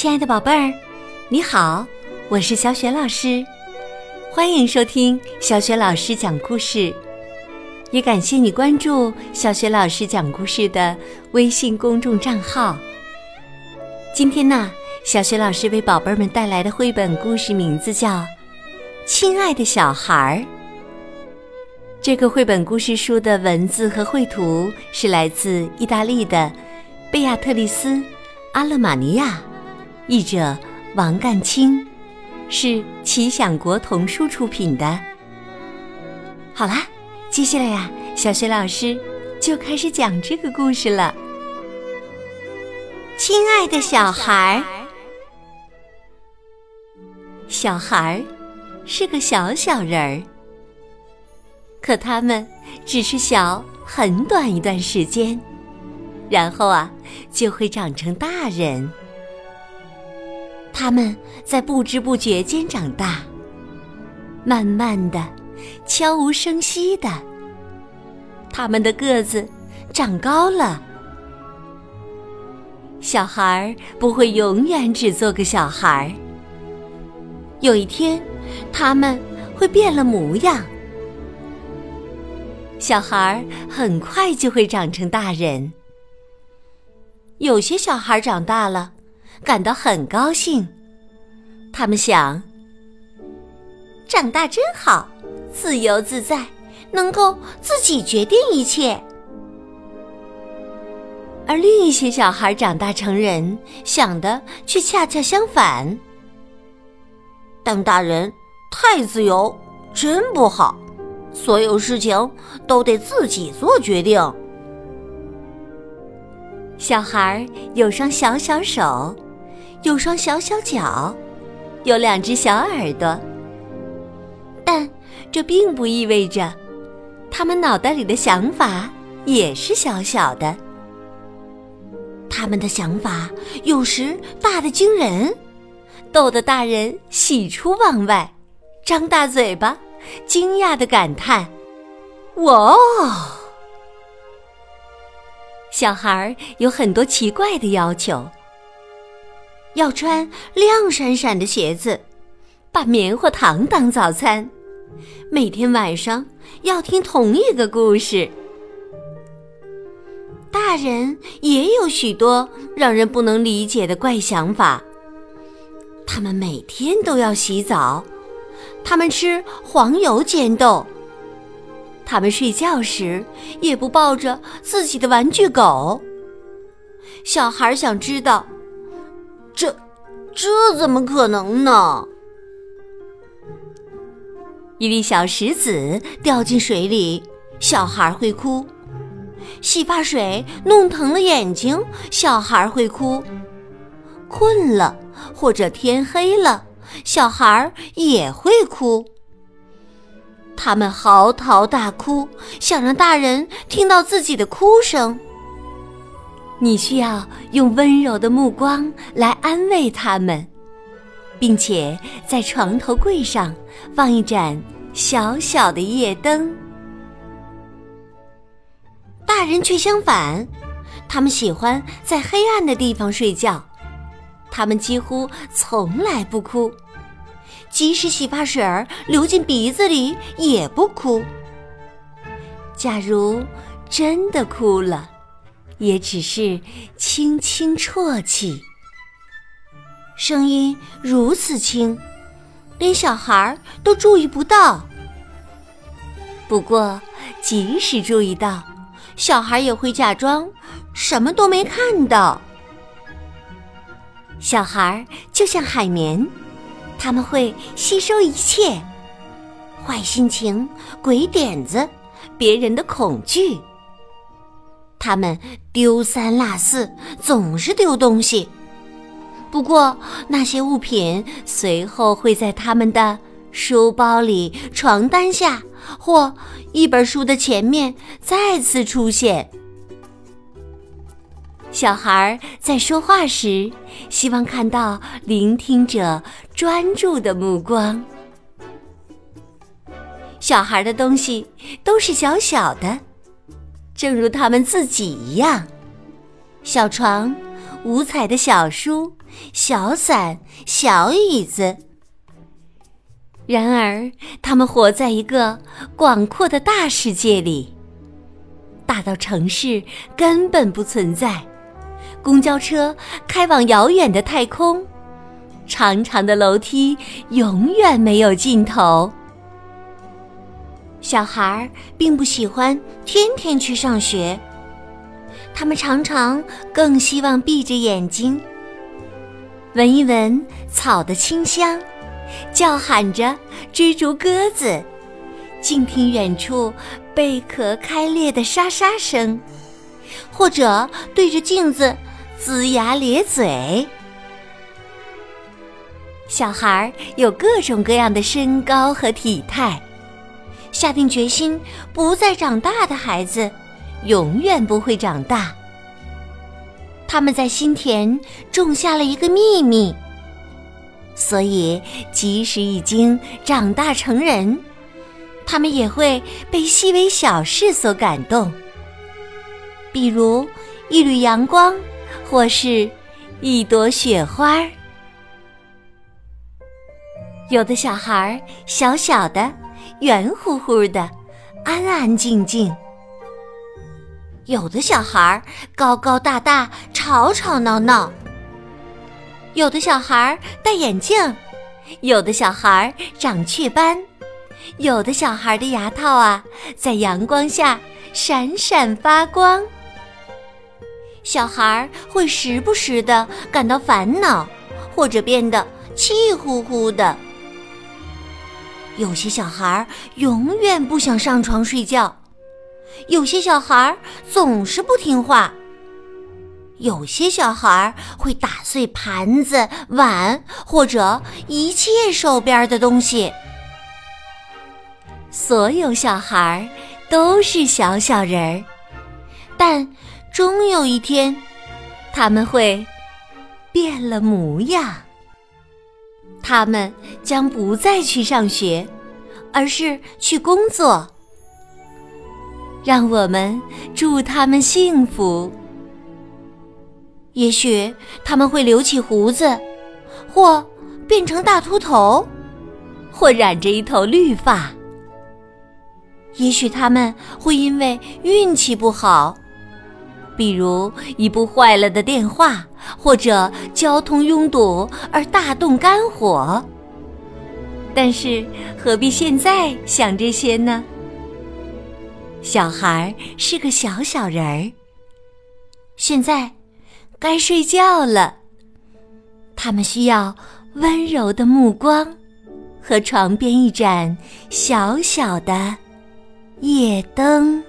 亲爱的宝贝儿，你好，我是小雪老师，欢迎收听小雪老师讲故事，也感谢你关注小雪老师讲故事的微信公众账号。今天呢，小雪老师为宝贝们带来的绘本故事名字叫《亲爱的小孩儿》。这个绘本故事书的文字和绘图是来自意大利的贝亚特丽斯·阿勒马尼亚。译者王干清，是奇想国童书出品的。好啦，接下来呀，小雪老师就开始讲这个故事了。亲爱的小孩儿，小孩儿是个小小人儿，可他们只是小很短一段时间，然后啊，就会长成大人。他们在不知不觉间长大，慢慢的，悄无声息的，他们的个子长高了。小孩不会永远只做个小孩，有一天，他们会变了模样。小孩很快就会长成大人。有些小孩长大了。感到很高兴，他们想：长大真好，自由自在，能够自己决定一切。而另一些小孩长大成人，想的却恰恰相反：当大人太自由，真不好，所有事情都得自己做决定。小孩有双小小手。有双小小脚，有两只小耳朵，但这并不意味着他们脑袋里的想法也是小小的。他们的想法有时大的惊人，逗得大人喜出望外，张大嘴巴，惊讶的感叹：“哇哦！”小孩有很多奇怪的要求。要穿亮闪闪的鞋子，把棉花糖当早餐，每天晚上要听同一个故事。大人也有许多让人不能理解的怪想法。他们每天都要洗澡，他们吃黄油煎豆，他们睡觉时也不抱着自己的玩具狗。小孩想知道。这，这怎么可能呢？一粒小石子掉进水里，小孩会哭；洗发水弄疼了眼睛，小孩会哭；困了或者天黑了，小孩也会哭。他们嚎啕大哭，想让大人听到自己的哭声。你需要用温柔的目光来安慰他们，并且在床头柜上放一盏小小的夜灯。大人却相反，他们喜欢在黑暗的地方睡觉，他们几乎从来不哭，即使洗发水儿流进鼻子里也不哭。假如真的哭了。也只是轻轻啜泣，声音如此轻，连小孩都注意不到。不过，即使注意到，小孩也会假装什么都没看到。小孩就像海绵，他们会吸收一切：坏心情、鬼点子、别人的恐惧。他们丢三落四，总是丢东西。不过那些物品随后会在他们的书包里、床单下或一本书的前面再次出现。小孩在说话时，希望看到聆听者专注的目光。小孩的东西都是小小的。正如他们自己一样，小床、五彩的小书、小伞、小椅子。然而，他们活在一个广阔的大世界里，大到城市根本不存在，公交车开往遥远的太空，长长的楼梯永远没有尽头。小孩儿并不喜欢天天去上学。他们常常更希望闭着眼睛，闻一闻草的清香，叫喊着追逐鸽子，静听远处贝壳开裂的沙沙声，或者对着镜子龇牙咧嘴。小孩有各种各样的身高和体态，下定决心不再长大的孩子。永远不会长大。他们在心田种下了一个秘密，所以即使已经长大成人，他们也会被细微小事所感动，比如一缕阳光，或是一朵雪花。有的小孩小小的、圆乎乎的，安安静静。有的小孩高高大大，吵吵闹闹；有的小孩戴眼镜；有的小孩长雀斑；有的小孩的牙套啊，在阳光下闪闪发光。小孩会时不时的感到烦恼，或者变得气呼呼的。有些小孩永远不想上床睡觉。有些小孩总是不听话，有些小孩会打碎盘子、碗或者一切手边的东西。所有小孩都是小小人儿，但终有一天，他们会变了模样。他们将不再去上学，而是去工作。让我们祝他们幸福。也许他们会留起胡子，或变成大秃头，或染着一头绿发。也许他们会因为运气不好，比如一部坏了的电话，或者交通拥堵而大动肝火。但是何必现在想这些呢？小孩是个小小人儿，现在该睡觉了。他们需要温柔的目光和床边一盏小小的夜灯。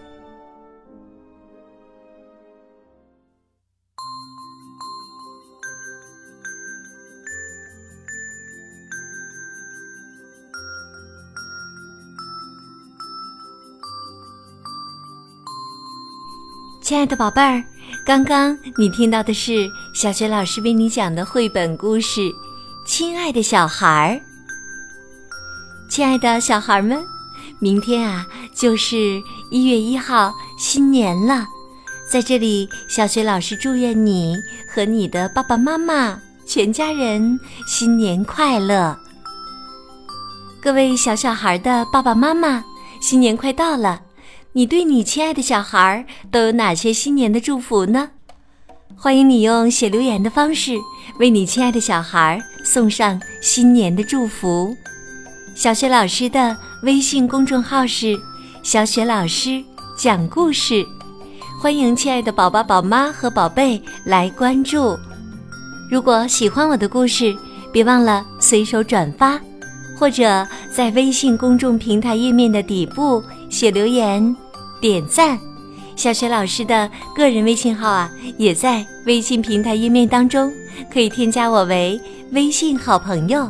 亲爱的宝贝儿，刚刚你听到的是小学老师为你讲的绘本故事《亲爱的小孩儿》。亲爱的小孩们，明天啊就是一月一号新年了，在这里，小学老师祝愿你和你的爸爸妈妈全家人新年快乐。各位小小孩的爸爸妈妈，新年快到了！你对你亲爱的小孩儿都有哪些新年的祝福呢？欢迎你用写留言的方式为你亲爱的小孩儿送上新年的祝福。小雪老师的微信公众号是“小雪老师讲故事”，欢迎亲爱的宝宝、宝妈和宝贝来关注。如果喜欢我的故事，别忘了随手转发，或者在微信公众平台页面的底部写留言。点赞，小雪老师的个人微信号啊，也在微信平台页面当中，可以添加我为微信好朋友，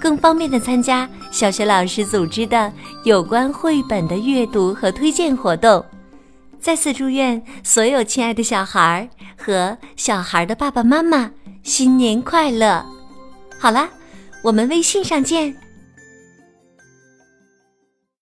更方便的参加小雪老师组织的有关绘本的阅读和推荐活动。再次祝愿所有亲爱的小孩和小孩的爸爸妈妈新年快乐！好啦，我们微信上见。